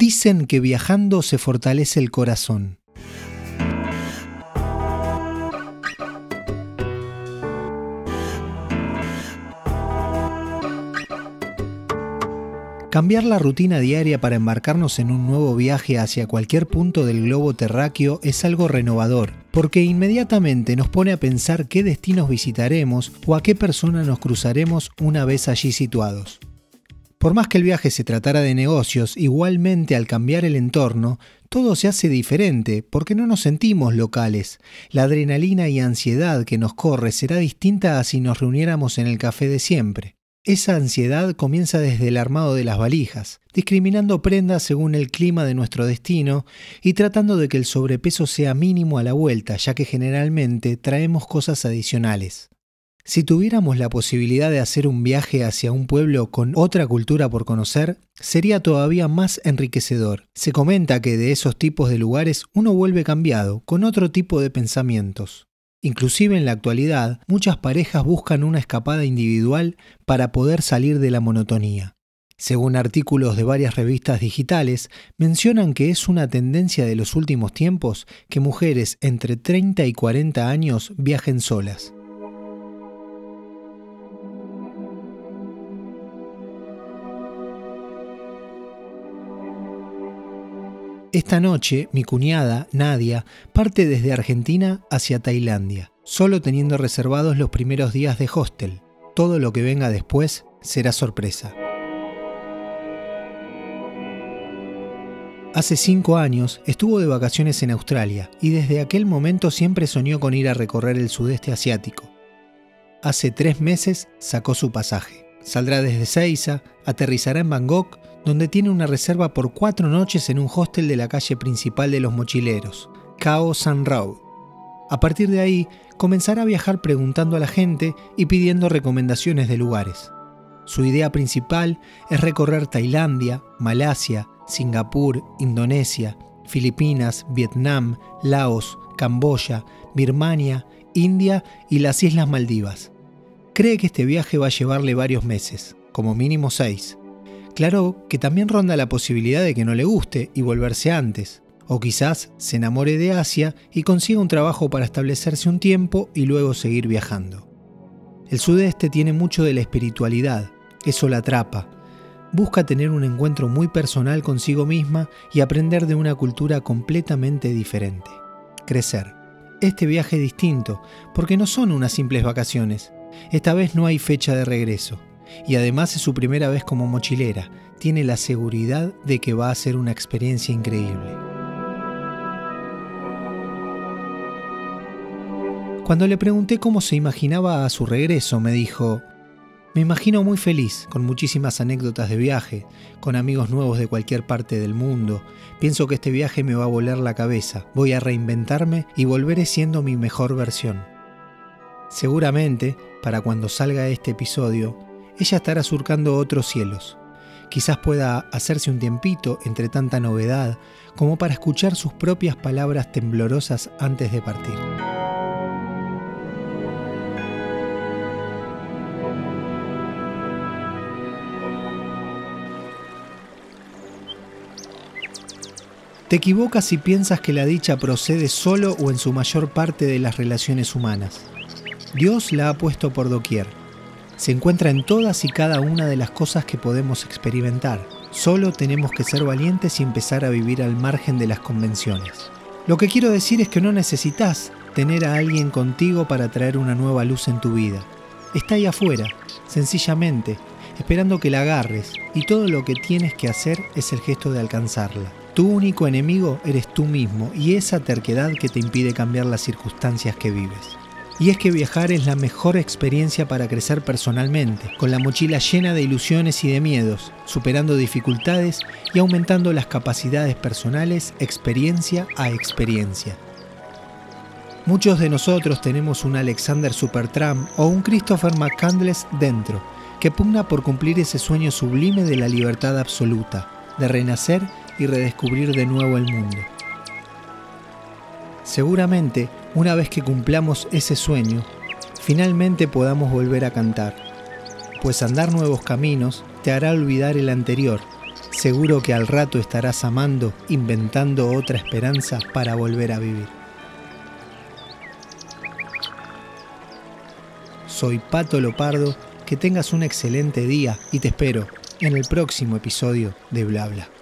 Dicen que viajando se fortalece el corazón. Cambiar la rutina diaria para embarcarnos en un nuevo viaje hacia cualquier punto del globo terráqueo es algo renovador, porque inmediatamente nos pone a pensar qué destinos visitaremos o a qué persona nos cruzaremos una vez allí situados. Por más que el viaje se tratara de negocios, igualmente al cambiar el entorno, todo se hace diferente porque no nos sentimos locales. La adrenalina y ansiedad que nos corre será distinta a si nos reuniéramos en el café de siempre. Esa ansiedad comienza desde el armado de las valijas, discriminando prendas según el clima de nuestro destino y tratando de que el sobrepeso sea mínimo a la vuelta, ya que generalmente traemos cosas adicionales. Si tuviéramos la posibilidad de hacer un viaje hacia un pueblo con otra cultura por conocer, sería todavía más enriquecedor. Se comenta que de esos tipos de lugares uno vuelve cambiado, con otro tipo de pensamientos. Inclusive en la actualidad, muchas parejas buscan una escapada individual para poder salir de la monotonía. Según artículos de varias revistas digitales, mencionan que es una tendencia de los últimos tiempos que mujeres entre 30 y 40 años viajen solas. Esta noche, mi cuñada, Nadia, parte desde Argentina hacia Tailandia, solo teniendo reservados los primeros días de hostel. Todo lo que venga después será sorpresa. Hace cinco años estuvo de vacaciones en Australia y desde aquel momento siempre soñó con ir a recorrer el sudeste asiático. Hace tres meses sacó su pasaje. Saldrá desde Seiza, aterrizará en Bangkok donde tiene una reserva por cuatro noches en un hostel de la calle principal de los mochileros, Khao San Road. A partir de ahí, comenzará a viajar preguntando a la gente y pidiendo recomendaciones de lugares. Su idea principal es recorrer Tailandia, Malasia, Singapur, Indonesia, Filipinas, Vietnam, Laos, Camboya, Birmania, India y las Islas Maldivas. Cree que este viaje va a llevarle varios meses, como mínimo seis, Claro que también ronda la posibilidad de que no le guste y volverse antes, o quizás se enamore de Asia y consiga un trabajo para establecerse un tiempo y luego seguir viajando. El sudeste tiene mucho de la espiritualidad, eso la atrapa. Busca tener un encuentro muy personal consigo misma y aprender de una cultura completamente diferente. Crecer. Este viaje es distinto, porque no son unas simples vacaciones. Esta vez no hay fecha de regreso y además es su primera vez como mochilera. Tiene la seguridad de que va a ser una experiencia increíble. Cuando le pregunté cómo se imaginaba a su regreso, me dijo, me imagino muy feliz, con muchísimas anécdotas de viaje, con amigos nuevos de cualquier parte del mundo. Pienso que este viaje me va a volar la cabeza, voy a reinventarme y volveré siendo mi mejor versión. Seguramente, para cuando salga este episodio, ella estará surcando otros cielos. Quizás pueda hacerse un tiempito entre tanta novedad como para escuchar sus propias palabras temblorosas antes de partir. Te equivocas si piensas que la dicha procede solo o en su mayor parte de las relaciones humanas. Dios la ha puesto por doquier se encuentra en todas y cada una de las cosas que podemos experimentar. Solo tenemos que ser valientes y empezar a vivir al margen de las convenciones. Lo que quiero decir es que no necesitas tener a alguien contigo para traer una nueva luz en tu vida. Está ahí afuera, sencillamente, esperando que la agarres y todo lo que tienes que hacer es el gesto de alcanzarla. Tu único enemigo eres tú mismo y esa terquedad que te impide cambiar las circunstancias que vives. Y es que viajar es la mejor experiencia para crecer personalmente, con la mochila llena de ilusiones y de miedos, superando dificultades y aumentando las capacidades personales experiencia a experiencia. Muchos de nosotros tenemos un Alexander Supertramp o un Christopher McCandless dentro, que pugna por cumplir ese sueño sublime de la libertad absoluta, de renacer y redescubrir de nuevo el mundo. Seguramente, una vez que cumplamos ese sueño, finalmente podamos volver a cantar, pues andar nuevos caminos te hará olvidar el anterior Seguro que al rato estarás amando, inventando otra esperanza para volver a vivir. Soy Pato Lopardo, que tengas un excelente día y te espero en el próximo episodio de Bla Bla.